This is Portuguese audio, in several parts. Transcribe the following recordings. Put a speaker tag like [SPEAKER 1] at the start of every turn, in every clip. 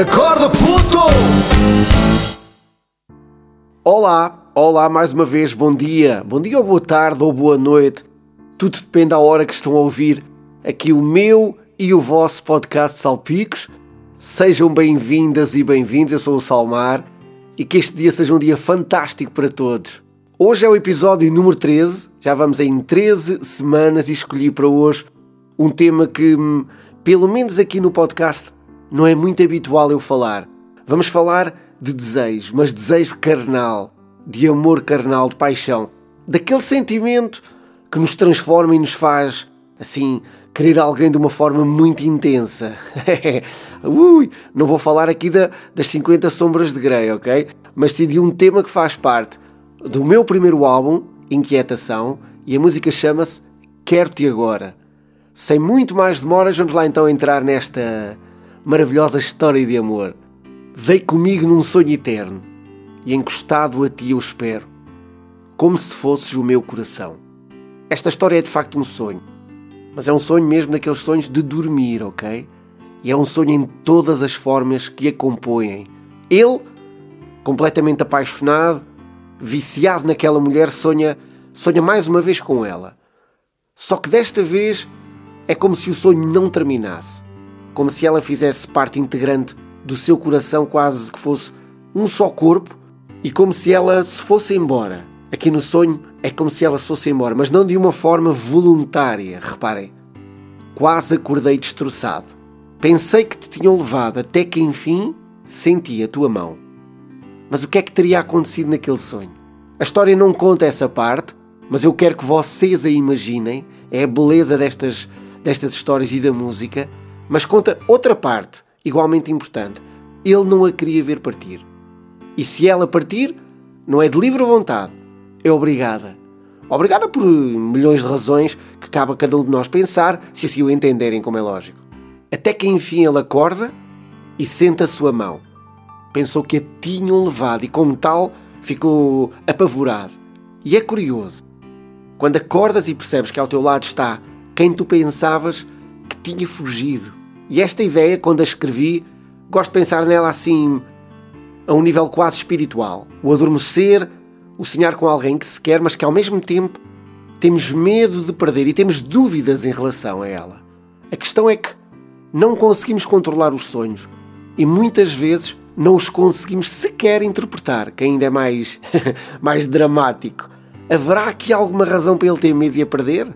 [SPEAKER 1] Acorda, puto! Olá, olá mais uma vez, bom dia. Bom dia ou boa tarde ou boa noite. Tudo depende da hora que estão a ouvir aqui o meu e o vosso podcast Salpicos. Sejam bem-vindas e bem-vindos, eu sou o Salmar e que este dia seja um dia fantástico para todos. Hoje é o episódio número 13, já vamos em 13 semanas e escolhi para hoje um tema que, hum, pelo menos aqui no podcast, não é muito habitual eu falar. Vamos falar de desejo, mas desejo carnal, de amor carnal, de paixão, daquele sentimento que nos transforma e nos faz, assim, querer alguém de uma forma muito intensa. Ui, não vou falar aqui da, das 50 sombras de Grey, ok? Mas sim de um tema que faz parte do meu primeiro álbum, Inquietação, e a música chama-se Quero-te Agora. Sem muito mais demoras, vamos lá então entrar nesta maravilhosa história de amor. Dei comigo num sonho eterno, e encostado a ti eu espero, como se fosses o meu coração. Esta história é de facto um sonho, mas é um sonho mesmo daqueles sonhos de dormir, ok? E é um sonho em todas as formas que a compõem. Ele, completamente apaixonado, viciado naquela mulher, sonha, sonha mais uma vez com ela. Só que desta vez é como se o sonho não terminasse, como se ela fizesse parte integrante do seu coração, quase que fosse um só corpo, e como se ela se fosse embora. Aqui no sonho é como se ela se fosse embora, mas não de uma forma voluntária, reparem. Quase acordei destroçado. Pensei que te tinham levado até que enfim senti a tua mão. Mas o que é que teria acontecido naquele sonho? A história não conta essa parte, mas eu quero que vocês a imaginem. É a beleza destas, destas histórias e da música, mas conta outra parte, igualmente importante. Ele não a queria ver partir. E se ela partir, não é de livre vontade, é obrigada. Obrigada por milhões de razões que cabe a cada um de nós pensar, se assim o entenderem, como é lógico. Até que enfim ele acorda e sente a sua mão pensou que a tinham levado e, como tal, ficou apavorado. E é curioso. Quando acordas e percebes que ao teu lado está quem tu pensavas que tinha fugido. E esta ideia, quando a escrevi, gosto de pensar nela assim, a um nível quase espiritual. O adormecer, o sonhar com alguém que se quer, mas que ao mesmo tempo temos medo de perder e temos dúvidas em relação a ela. A questão é que não conseguimos controlar os sonhos e muitas vezes não os conseguimos sequer interpretar, que ainda é mais, mais dramático. Haverá aqui alguma razão para ele ter medo de a perder?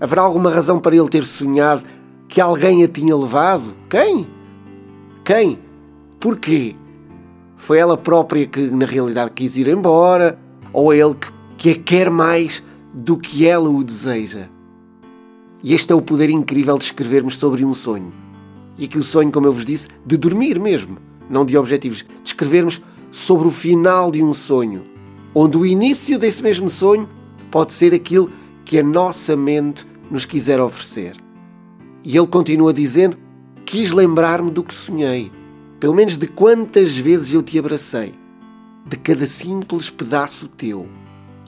[SPEAKER 1] Haverá alguma razão para ele ter sonhado que alguém a tinha levado? Quem? Quem? Porquê? Foi ela própria que na realidade quis ir embora? Ou é ele que, que a quer mais do que ela o deseja? E este é o poder incrível de escrevermos sobre um sonho. E aqui o sonho, como eu vos disse, de dormir mesmo não de objetivos, de escrevermos sobre o final de um sonho, onde o início desse mesmo sonho pode ser aquilo que a nossa mente nos quiser oferecer. E ele continua dizendo: Quis lembrar-me do que sonhei, pelo menos de quantas vezes eu te abracei, de cada simples pedaço teu.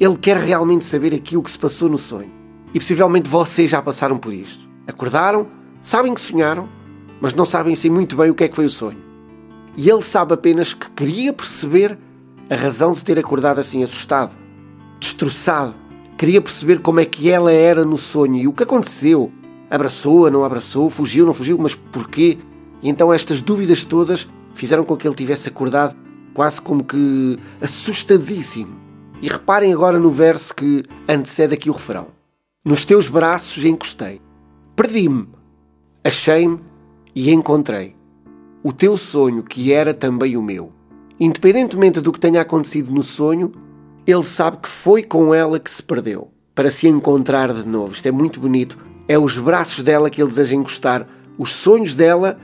[SPEAKER 1] Ele quer realmente saber aquilo que se passou no sonho. E possivelmente vocês já passaram por isto. Acordaram, sabem que sonharam, mas não sabem assim muito bem o que é que foi o sonho e ele sabe apenas que queria perceber a razão de ter acordado assim assustado, destroçado. Queria perceber como é que ela era no sonho e o que aconteceu. Abraçou-a, não abraçou, fugiu, não fugiu, mas porquê? E então estas dúvidas todas fizeram com que ele tivesse acordado quase como que assustadíssimo. E reparem agora no verso que antecede aqui o refrão. Nos teus braços encostei. Perdi-me. Achei-me e encontrei o teu sonho, que era também o meu. Independentemente do que tenha acontecido no sonho, ele sabe que foi com ela que se perdeu, para se encontrar de novo. Isto é muito bonito. É os braços dela que ele deseja encostar, os sonhos dela,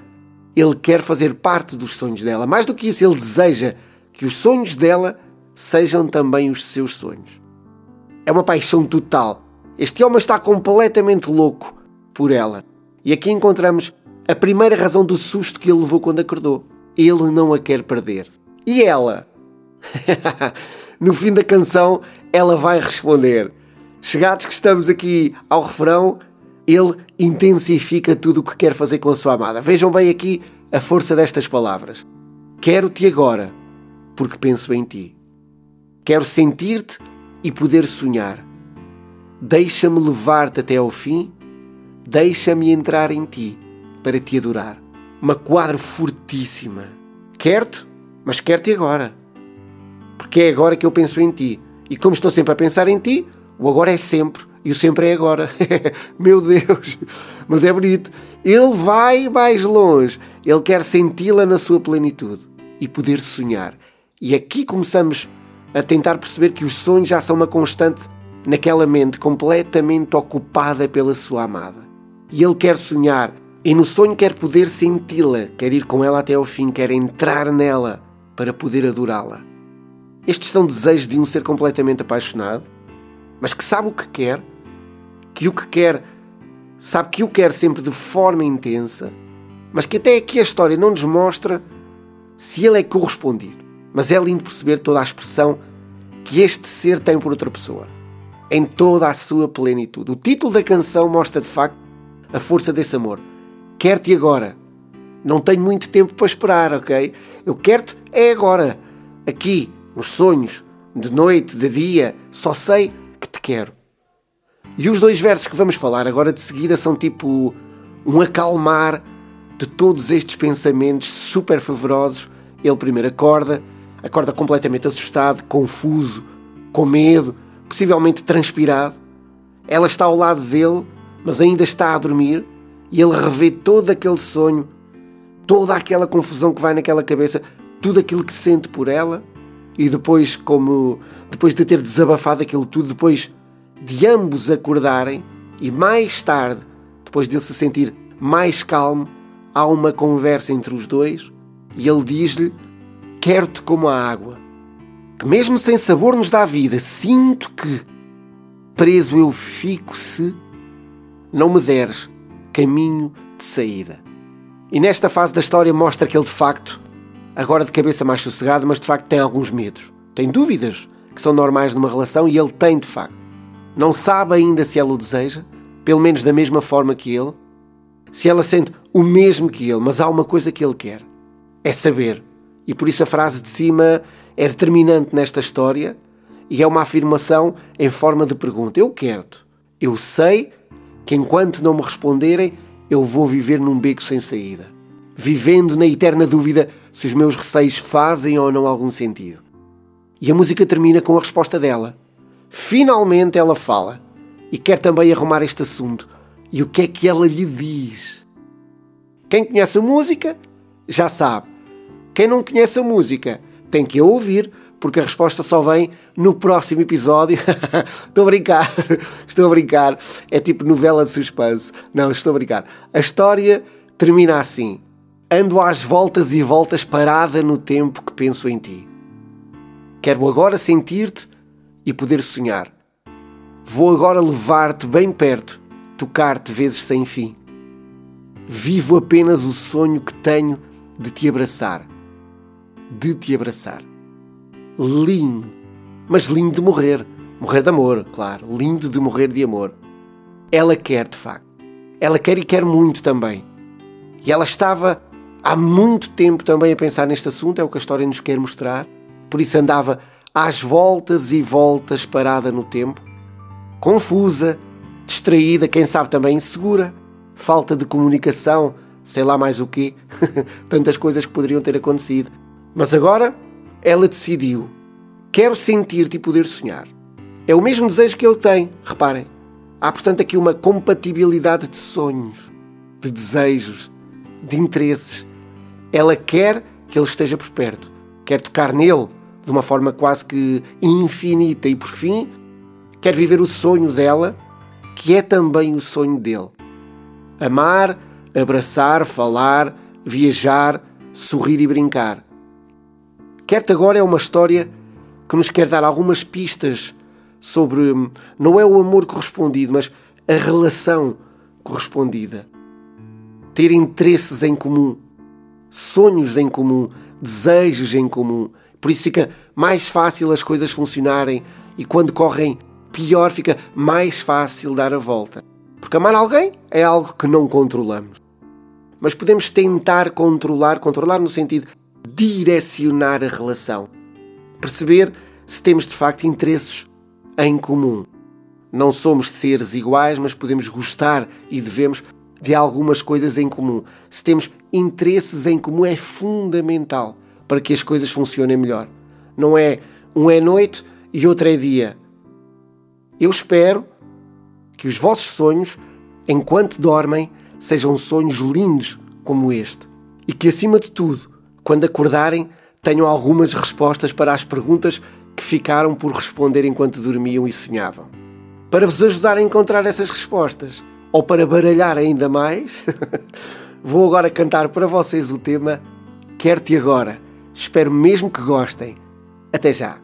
[SPEAKER 1] ele quer fazer parte dos sonhos dela. Mais do que isso, ele deseja que os sonhos dela sejam também os seus sonhos. É uma paixão total. Este homem está completamente louco por ela. E aqui encontramos a primeira razão do susto que ele levou quando acordou. Ele não a quer perder. E ela? no fim da canção, ela vai responder. Chegados que estamos aqui ao refrão, ele intensifica tudo o que quer fazer com a sua amada. Vejam bem aqui a força destas palavras. Quero-te agora, porque penso em ti. Quero sentir-te e poder sonhar. Deixa-me levar-te até ao fim, deixa-me entrar em ti para te adorar. Uma quadra fortíssima. Quero-te, mas quero-te agora. Porque é agora que eu penso em ti. E como estou sempre a pensar em ti, o agora é sempre e o sempre é agora. Meu Deus! Mas é bonito. Ele vai mais longe. Ele quer senti-la na sua plenitude e poder sonhar. E aqui começamos a tentar perceber que os sonhos já são uma constante naquela mente completamente ocupada pela sua amada. E ele quer sonhar, e no sonho quer poder senti-la, quer ir com ela até ao fim, quer entrar nela para poder adorá-la. Estes são desejos de um ser completamente apaixonado, mas que sabe o que quer, que o que quer, sabe que o quer sempre de forma intensa, mas que até aqui a história não nos mostra se ele é correspondido. Mas é lindo perceber toda a expressão que este ser tem por outra pessoa em toda a sua plenitude. O título da canção mostra de facto a força desse amor. Quero-te agora. Não tenho muito tempo para esperar, ok? Eu quero-te é agora. Aqui, nos sonhos, de noite, de dia, só sei que te quero. E os dois versos que vamos falar agora de seguida são tipo um acalmar de todos estes pensamentos super fervorosos. Ele primeiro acorda, acorda completamente assustado, confuso, com medo, possivelmente transpirado. Ela está ao lado dele, mas ainda está a dormir, e ele revê todo aquele sonho, toda aquela confusão que vai naquela cabeça, tudo aquilo que sente por ela, e depois, como depois de ter desabafado aquilo tudo, depois de ambos acordarem, e mais tarde, depois de ele se sentir mais calmo, há uma conversa entre os dois, e ele diz-lhe: Quero-te como a água que mesmo sem sabor nos dá vida, sinto que preso eu fico se não me deres caminho de saída. E nesta fase da história mostra que ele de facto, agora de cabeça mais sossegado, mas de facto tem alguns medos. Tem dúvidas que são normais numa relação e ele tem de facto. Não sabe ainda se ela o deseja, pelo menos da mesma forma que ele, se ela sente o mesmo que ele, mas há uma coisa que ele quer: é saber. E por isso a frase de cima é determinante nesta história e é uma afirmação em forma de pergunta. Eu quero-te. Eu sei que enquanto não me responderem, eu vou viver num beco sem saída, vivendo na eterna dúvida se os meus receios fazem ou não algum sentido. E a música termina com a resposta dela. Finalmente ela fala e quer também arrumar este assunto. E o que é que ela lhe diz? Quem conhece a música já sabe. Quem não conhece a música tem que ouvir, porque a resposta só vem no próximo episódio. estou a brincar, estou a brincar. É tipo novela de suspense. Não, estou a brincar. A história termina assim: Ando às voltas e voltas parada no tempo que penso em ti. Quero agora sentir-te e poder sonhar. Vou agora levar-te bem perto, tocar-te vezes sem fim. Vivo apenas o sonho que tenho de te abraçar de te abraçar. Lindo, mas lindo de morrer. Morrer de amor, claro. Lindo de morrer de amor. Ela quer, de facto. Ela quer e quer muito também. E ela estava há muito tempo também a pensar neste assunto, é o que a história nos quer mostrar. Por isso andava às voltas e voltas parada no tempo, confusa, distraída, quem sabe também insegura, falta de comunicação, sei lá mais o quê, tantas coisas que poderiam ter acontecido. Mas agora ela decidiu: quero sentir-te e poder sonhar. É o mesmo desejo que ele tem, reparem. Há, portanto, aqui uma compatibilidade de sonhos, de desejos, de interesses. Ela quer que ele esteja por perto, quer tocar nele de uma forma quase que infinita e, por fim, quer viver o sonho dela, que é também o sonho dele. Amar, abraçar, falar, viajar, sorrir e brincar. Quer-te agora é uma história que nos quer dar algumas pistas sobre não é o amor correspondido, mas a relação correspondida. Ter interesses em comum, sonhos em comum, desejos em comum. Por isso fica mais fácil as coisas funcionarem e quando correm pior fica mais fácil dar a volta. Porque amar alguém é algo que não controlamos. mas podemos tentar controlar, controlar no sentido direcionar a relação. Perceber se temos de facto interesses em comum. Não somos seres iguais, mas podemos gostar e devemos de algumas coisas em comum. Se temos interesses em comum, é fundamental para que as coisas funcionem melhor. Não é um é noite e outro é dia. Eu espero que os vossos sonhos, enquanto dormem, sejam sonhos lindos como este. E que, acima de tudo, quando acordarem, tenham algumas respostas para as perguntas que ficaram por responder enquanto dormiam e sonhavam. Para vos ajudar a encontrar essas respostas, ou para baralhar ainda mais, vou agora cantar para vocês o tema Quer-te Agora. Espero mesmo que gostem. Até já!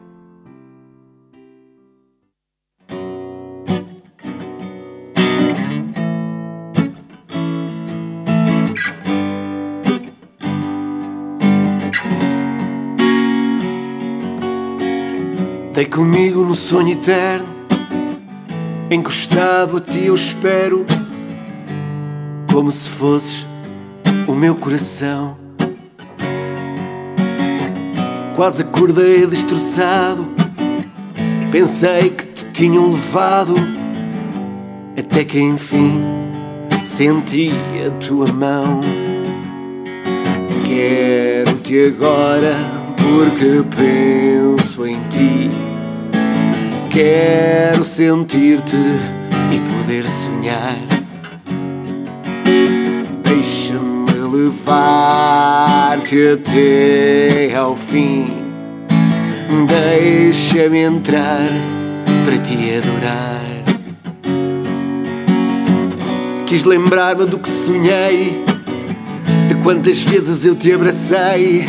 [SPEAKER 1] Dei comigo no sonho eterno, encostado a ti eu espero, como se fosses o meu coração. Acordei destroçado, pensei que te tinham levado, até que enfim senti a tua mão. Quero-te agora porque penso em ti. Quero sentir-te e poder sonhar. Deixa-me levar-te até ao fim. Deixa-me entrar para te adorar. Quis lembrar-me do que sonhei, de quantas vezes eu te abracei,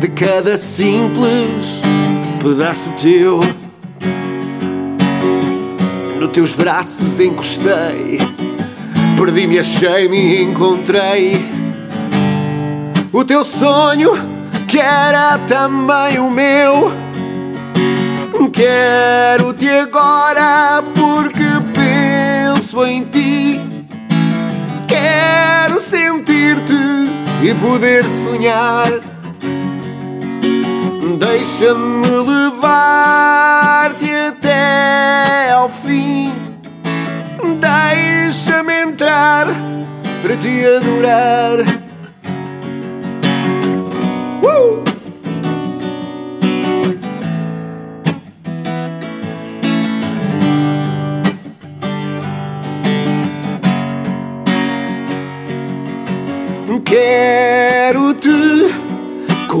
[SPEAKER 1] de cada simples pedaço teu no teus braços encostei, perdi-me, achei-me e encontrei o teu sonho que era também o meu. Quero-te agora porque penso em ti. Quero sentir-te e poder sonhar. Deixa-me levar-te até ao fim. Deixa-me entrar para te adorar.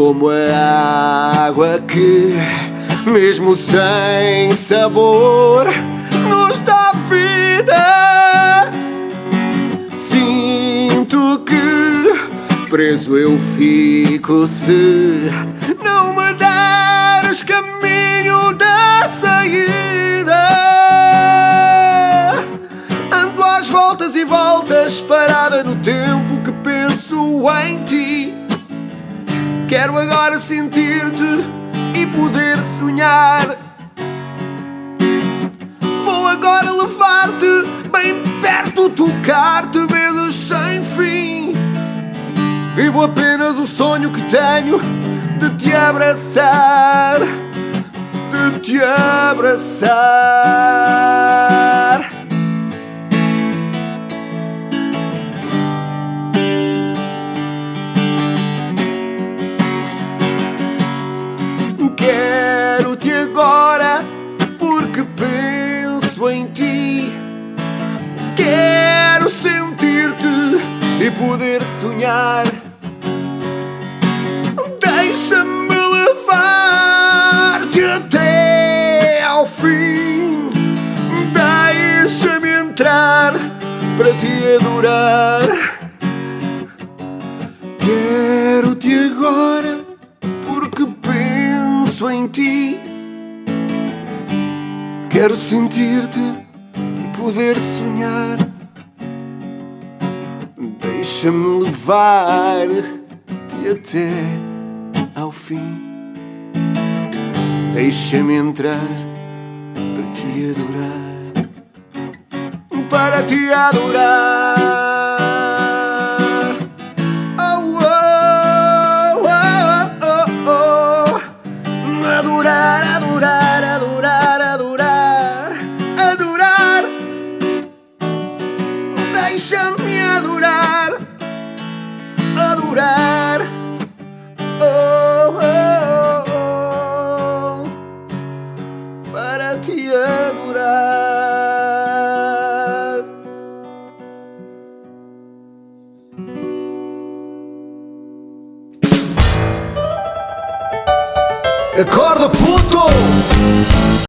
[SPEAKER 1] Como a água que, mesmo sem sabor, nos dá vida. Sinto que preso eu fico se não me deres caminho da saída. Ando às voltas e voltas, parada no tempo que penso em. Quero agora sentir-te e poder sonhar. Vou agora levar-te bem perto, tocar-te vezes sem fim. Vivo apenas o sonho que tenho de te abraçar, de te abraçar. Quero-te agora porque penso em ti. Quero sentir-te e poder sonhar. Deixa-me levar-te até ao fim. Deixa-me entrar para te adorar. Ti. Quero sentir-te e poder sonhar. Deixa-me levar-te até ao fim. Deixa-me entrar para te adorar. Para te adorar.